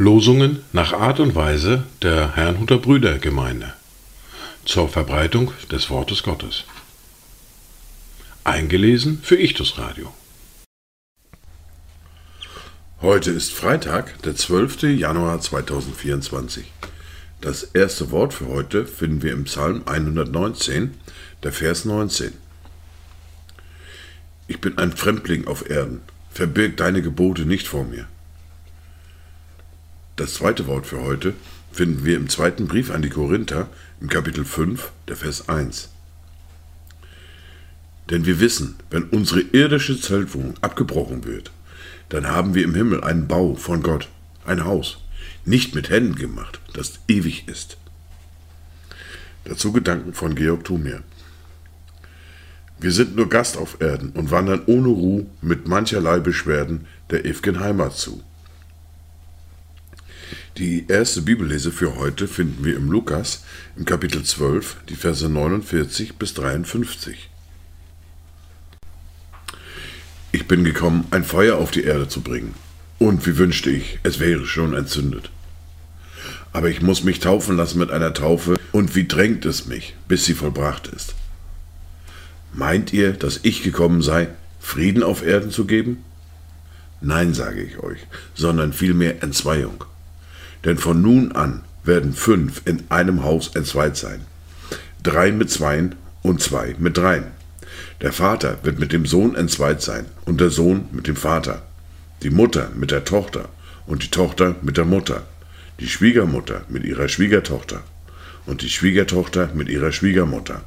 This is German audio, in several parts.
Losungen nach Art und Weise der Herrnhuter Brüdergemeinde zur Verbreitung des Wortes Gottes. Eingelesen für Ichtus Radio. Heute ist Freitag, der 12. Januar 2024. Das erste Wort für heute finden wir im Psalm 119, der Vers 19. Ich bin ein Fremdling auf Erden, verbirg deine Gebote nicht vor mir. Das zweite Wort für heute finden wir im zweiten Brief an die Korinther im Kapitel 5, der Vers 1. Denn wir wissen, wenn unsere irdische Zeltwohnung abgebrochen wird, dann haben wir im Himmel einen Bau von Gott, ein Haus, nicht mit Händen gemacht, das ewig ist. Dazu Gedanken von Georg Thumir. Wir sind nur Gast auf Erden und wandern ohne Ruhe mit mancherlei Beschwerden der ewigen Heimat zu. Die erste Bibellese für heute finden wir im Lukas im Kapitel 12, die Verse 49 bis 53. Ich bin gekommen, ein Feuer auf die Erde zu bringen. Und wie wünschte ich, es wäre schon entzündet. Aber ich muss mich taufen lassen mit einer Taufe, und wie drängt es mich, bis sie vollbracht ist. Meint ihr, dass ich gekommen sei, Frieden auf Erden zu geben? Nein, sage ich euch, sondern vielmehr Entzweiung. Denn von nun an werden fünf in einem Haus entzweit sein, drei mit zweien und zwei mit dreien. Der Vater wird mit dem Sohn entzweit sein und der Sohn mit dem Vater, die Mutter mit der Tochter und die Tochter mit der Mutter, die Schwiegermutter mit ihrer Schwiegertochter und die Schwiegertochter mit ihrer Schwiegermutter.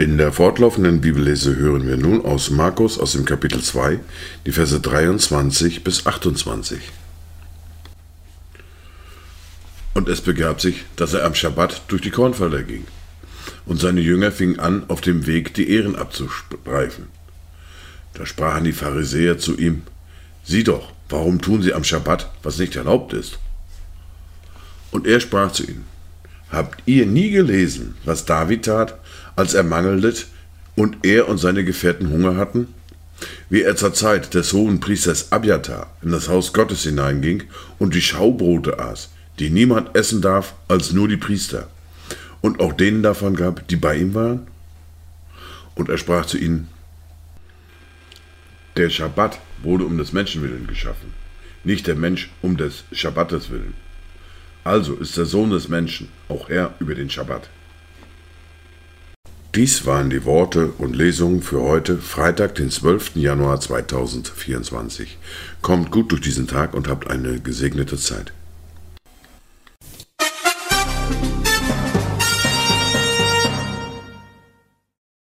In der fortlaufenden Bibellese hören wir nun aus Markus aus dem Kapitel 2 die Verse 23 bis 28. Und es begab sich, dass er am Schabbat durch die Kornfelder ging. Und seine Jünger fingen an, auf dem Weg die Ehren abzustreifen. Da sprachen die Pharisäer zu ihm, Sieh doch, warum tun sie am Schabbat, was nicht erlaubt ist? Und er sprach zu ihnen, Habt ihr nie gelesen, was David tat, als er Mangel litt und er und seine Gefährten Hunger hatten? Wie er zur Zeit des hohen Priesters Abiatar in das Haus Gottes hineinging und die Schaubrote aß, die niemand essen darf als nur die Priester, und auch denen davon gab, die bei ihm waren? Und er sprach zu ihnen, der Schabbat wurde um des Menschen willen geschaffen, nicht der Mensch um des Schabbates willen. Also ist der Sohn des Menschen auch Herr über den Schabbat. Dies waren die Worte und Lesungen für heute, Freitag, den 12. Januar 2024. Kommt gut durch diesen Tag und habt eine gesegnete Zeit.